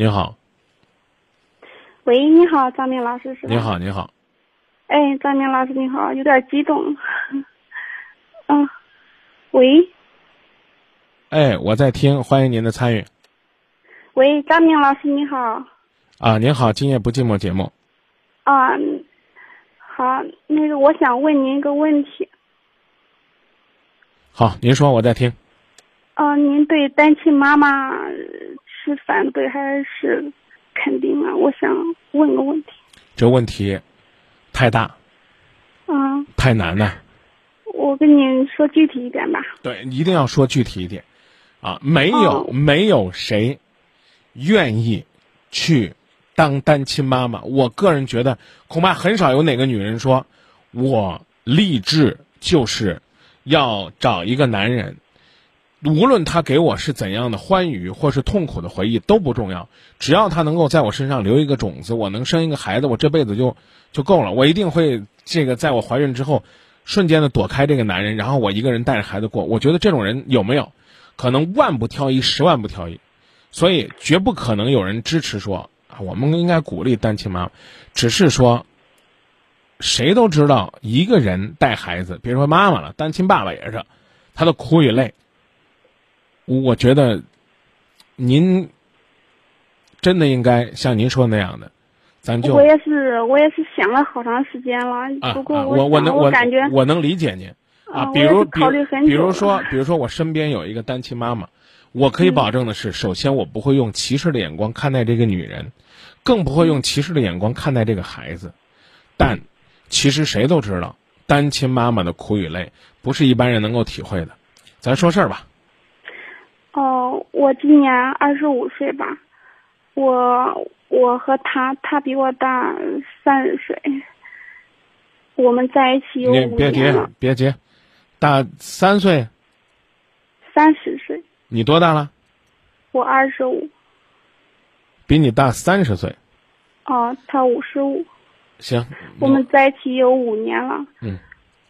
你好，喂，你好，张明老师是吧？你好，你好，哎，张明老师你好，有点激动。嗯，喂，哎，我在听，欢迎您的参与。喂，张明老师你好。啊，您好，今夜不寂寞节目。啊，好，那个我想问您一个问题。好，您说，我在听。啊，您对单亲妈妈是反对还是肯定啊？我想问个问题。这问题太大，啊，太难了。我跟您说具体一点吧。对，一定要说具体一点。啊，没有，哦没有谁愿意去当单亲妈妈。我个人觉得，恐怕很少有哪个女人说，我立志就是要找一个男人，无论他给我是怎样的欢愉或是痛苦的回忆都不重要，只要他能够在我身上留一个种子，我能生一个孩子，我这辈子就就够了。我一定会这个在我怀孕之后，瞬间的躲开这个男人，然后我一个人带着孩子过。我觉得这种人有没有？可能万不挑一，十万不挑一，所以绝不可能有人支持说啊，我们应该鼓励单亲妈妈，只是说，谁都知道一个人带孩子，别说妈妈了，单亲爸爸也是，他的苦与累。我觉得，您真的应该像您说的那样的，咱就我也是，我也是想了好长时间了。啊不过啊，我想我能我感觉我能理解您啊，啊比如考虑很比如比如说比如说我身边有一个单亲妈妈，我可以嗯保证的是，首先我不会用歧视的眼光看待这个女人，更不会用歧视的眼光看待这个孩子。但其实谁都知道，单亲妈妈的苦与累不是一般人能够体会的。咱说事儿吧，哦，我今年二十五岁吧，我我和他，他比我大三十岁，我们在一起有五你别急，别急，大三岁，三十岁，你多大了？我二十五，比你大三十岁。哦，他五十五，行，我们在一起有五年了。嗯，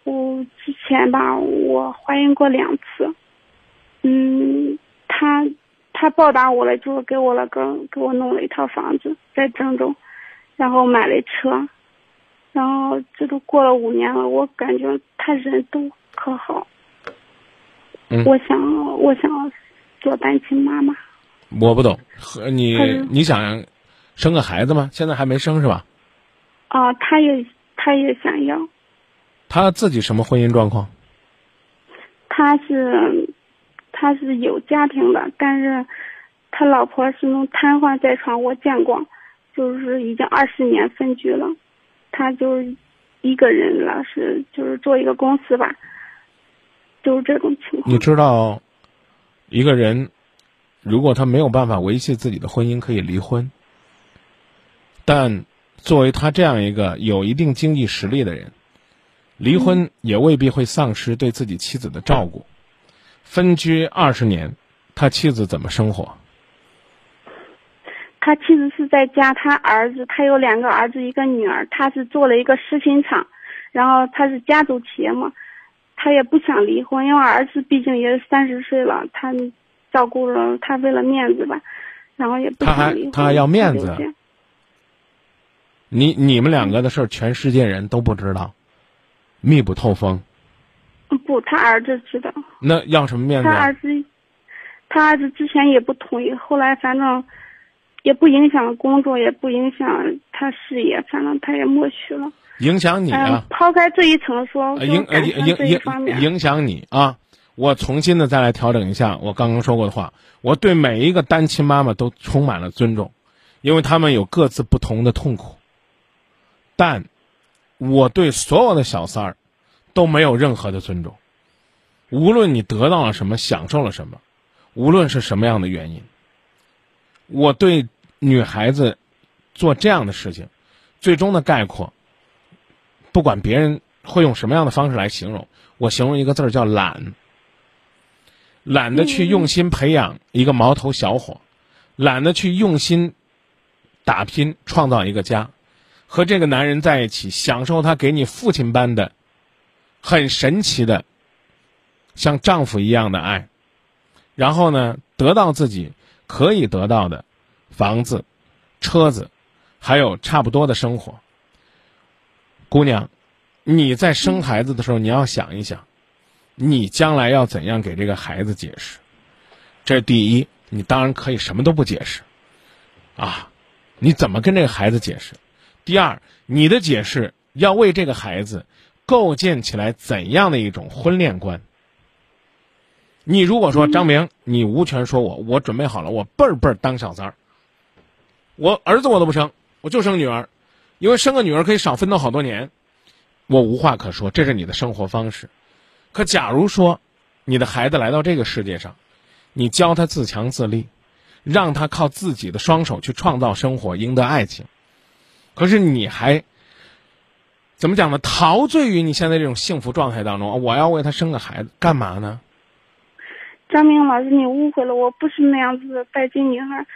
我之前吧，我怀孕过两次，嗯，他他报答我了，就是给我了个给我弄了一套房子在郑州，然后买了车，然后这都过了五年了，我感觉他人都可好，嗯我想我想做单亲妈妈，我不懂，和你你想生个孩子吗？现在还没生是吧？啊，他也他也想要，他自己什么婚姻状况？他是他是有家庭的，但是他老婆是那种瘫痪在床，我见过，就是已经二十年分居了，他就是一个人了，是就是做一个公司吧，就是这种情况你。知道，一个人如果他没有办法维系自己的婚姻，可以离婚。但作为他这样一个有一定经济实力的人，离婚也未必会丧失对自己妻子的照顾。分居二十年，他妻子怎么生活？他妻子是在家，他儿子他有两个儿子一个女儿，他是做了一个食品厂，然后他是家族企业嘛，他也不想离婚，因为儿子毕竟也三十岁了，他照顾了他为了面子吧，然后也不他还想离婚。他还要面子你你们两个的事儿，全世界人都不知道，密不透风。不，他儿子知道，那要什么面子啊？他儿子，他儿子之前也不同意，后来反正也不影响工作，也不影响他事业，反正他也默许了。影响你嗯啊，，抛开这一层说，影影影影响你啊！我重新的再来调整一下我刚刚说过的话。我对每一个单亲妈妈都充满了尊重，因为他们有各自不同的痛苦。但，我对所有的小三儿都没有任何的尊重。无论你得到了什么，享受了什么，无论是什么样的原因，我对女孩子做这样的事情，最终的概括，不管别人会用什么样的方式来形容，我形容一个字儿叫懒。懒得去用心培养一个毛头小伙，懒得去用心打拼创造一个家，和这个男人在一起，享受他给你父亲般的很神奇的像丈夫一样的爱，然后呢，得到自己可以得到的房子、车子，还有差不多的生活。姑娘，你在生孩子的时候，你要想一想，你将来要怎样给这个孩子解释？这第一，你当然可以什么都不解释，啊，你怎么跟这个孩子解释？第二，你的解释要为这个孩子构建起来怎样的一种婚恋观？你如果说张明，你无权说我，我准备好了，我辈儿辈儿当小三儿。我儿子我都不生，我就生女儿，因为生个女儿可以少奋斗好多年，我无话可说，这是你的生活方式。可假如说，你的孩子来到这个世界上，你教他自强自立，让他靠自己的双手去创造生活，赢得爱情，可是你还怎么讲呢？陶醉于你现在这种幸福状态当中，我要为他生个孩子，干嘛呢？张明老师，你误会了，我不是那样子的拜金女孩。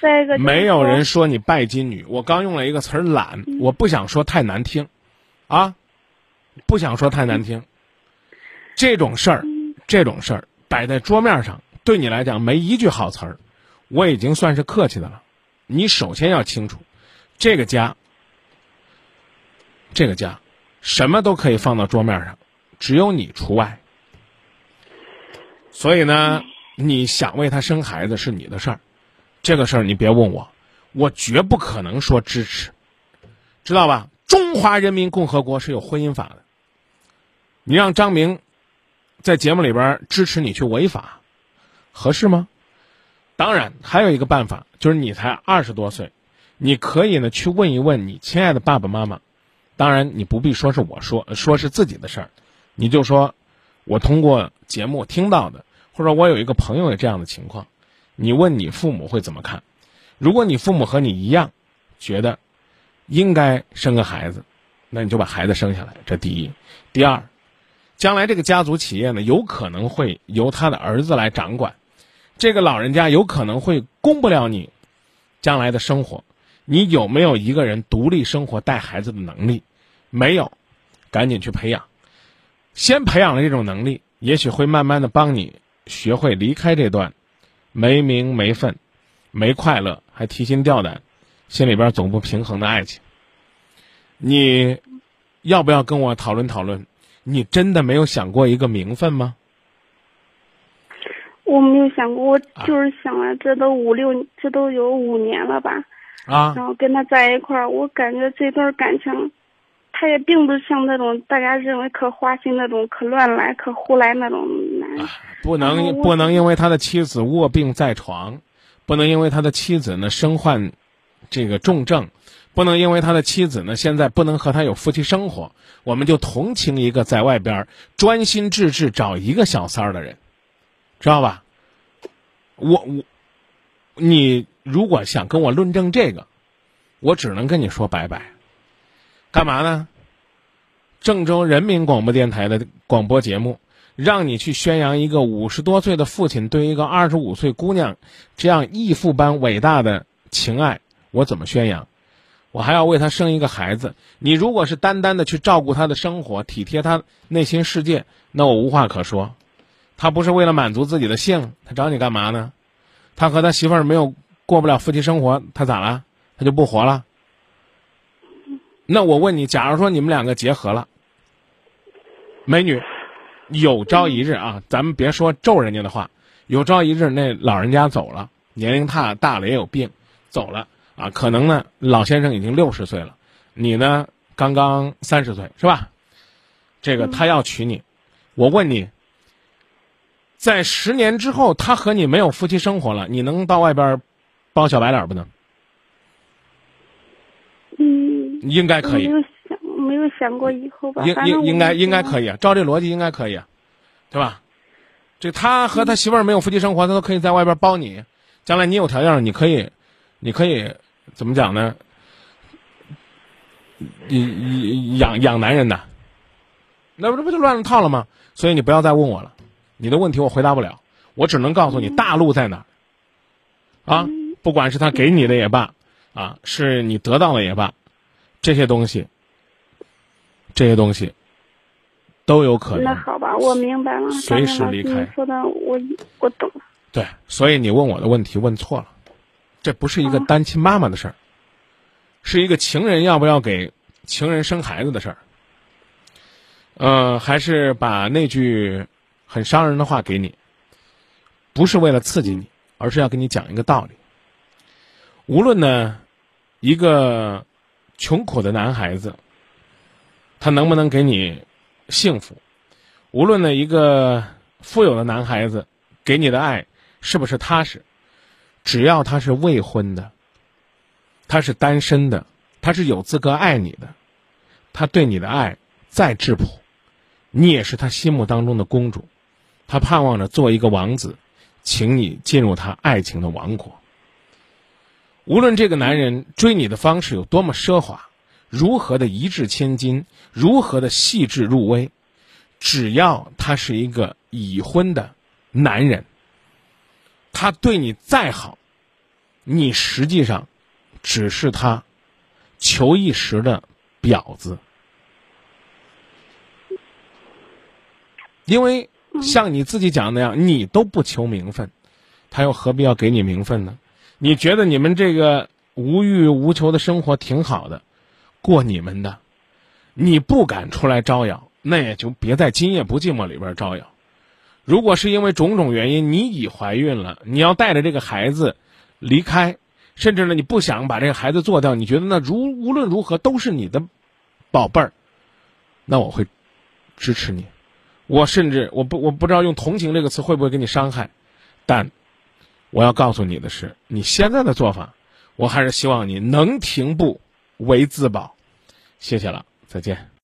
再一个，没有人说你拜金女，我刚用了一个词儿“懒”，我不想说太难听，啊，不想说太难听。这种事儿，这种事儿摆在桌面上，对你来讲没一句好词儿，我已经算是客气的了。你首先要清楚，这个家，这个家，什么都可以放到桌面上，只有你除外。所以呢，你想为他生孩子是你的事儿，这个事儿你别问我，我绝不可能说支持，知道吧？中华人民共和国是有婚姻法的，你让张明在节目里边支持你去违法，合适吗？当然，还有一个办法，就是你才二十多岁，你可以呢去问一问你亲爱的爸爸妈妈，当然你不必说是我说，说是自己的事儿，你就说。我通过节目听到的，或者我有一个朋友有这样的情况，你问你父母会怎么看？如果你父母和你一样，觉得应该生个孩子，那你就把孩子生下来。这第一，第二，将来这个家族企业呢，有可能会由他的儿子来掌管，这个老人家有可能会供不了你将来的生活。你有没有一个人独立生活带孩子的能力？没有，赶紧去培养。先培养了这种能力，也许会慢慢的帮你学会离开这段没名没分、没快乐还提心吊胆、心里边总不平衡的爱情。你要不要跟我讨论讨论？你真的没有想过一个名分吗？我没有想过，我就是想了，这都五六，这都有五年了吧？啊。然后跟他在一块儿，我感觉这段感情。他也并不像那种大家认为可花心那种、可乱来、可胡来那种男。不能不能因为他的妻子卧病在床，不能因为他的妻子呢身患这个重症，不能因为他的妻子呢现在不能和他有夫妻生活，我们就同情一个在外边专心致志找一个小三儿的人，知道吧？我我，你如果想跟我论证这个，我只能跟你说拜拜。干嘛呢？郑州人民广播电台的广播节目，让你去宣扬一个五十多岁的父亲对一个二十五岁姑娘这样义父般伟大的情爱，我怎么宣扬？我还要为他生一个孩子。你如果是单单的去照顾他的生活，体贴他内心世界，那我无话可说。他不是为了满足自己的性，他找你干嘛呢？他和他媳妇儿没有过不了夫妻生活，他咋了？他就不活了？那我问你，假如说你们两个结合了，美女，有朝一日啊，咱们别说咒人家的话，有朝一日那老人家走了，年龄大大了也有病，走了啊，可能呢老先生已经六十岁了，你呢刚刚三十岁是吧？这个他要娶你，我问你，在十年之后他和你没有夫妻生活了，你能到外边包小白脸不能？嗯应该可以。没有想过以后吧。应应应该应该可以啊，照这逻辑应该可以啊，对吧？这他和他媳妇儿没有夫妻生活，他都可以在外边包你。将来你有条件，你可以，你可以怎么讲呢？你养养男人的，那不这不就乱了套了吗？所以你不要再问我了，你的问题我回答不了，我只能告诉你大陆在哪儿。啊，不管是他给你的也罢，啊，是你得到的也罢。这些东西，这些东西都有可能。那好吧，我明白了。随时离开。说的我我懂了。对，所以你问我的问题问错了，这不是一个单亲妈妈的事儿，是一个情人要不要给情人生孩子的事儿。呃，还是把那句很伤人的话给你，不是为了刺激你，而是要给你讲一个道理。无论呢，一个穷苦的男孩子，他能不能给你幸福；无论呢，一个富有的男孩子给你的爱是不是踏实，只要他是未婚的，他是单身的，他是有资格爱你的，他对你的爱再质朴。你也是他心目当中的公主，他盼望着做一个王子，请你进入他爱情的王国。无论这个男人追你的方式有多么奢华，如何的一掷千金，如何的细致入微，只要他是一个已婚的男人，他对你再好，你实际上只是他求一时的婊子。因为像你自己讲的那样，你都不求名分，他又何必要给你名分呢？你觉得你们这个无欲无求的生活挺好的，过你们的，你不敢出来招摇，那也就别在今夜不寂寞里边招摇。如果是因为种种原因，你已怀孕了，你要带着这个孩子离开，甚至呢你不想把这个孩子做掉，你觉得那如无论如何都是你的宝贝儿，那我会支持你。我甚至我不我不知道用同情这个词会不会给你伤害，但我要告诉你的是，你现在的做法，我还是希望你能停步为自保。谢谢了，再见。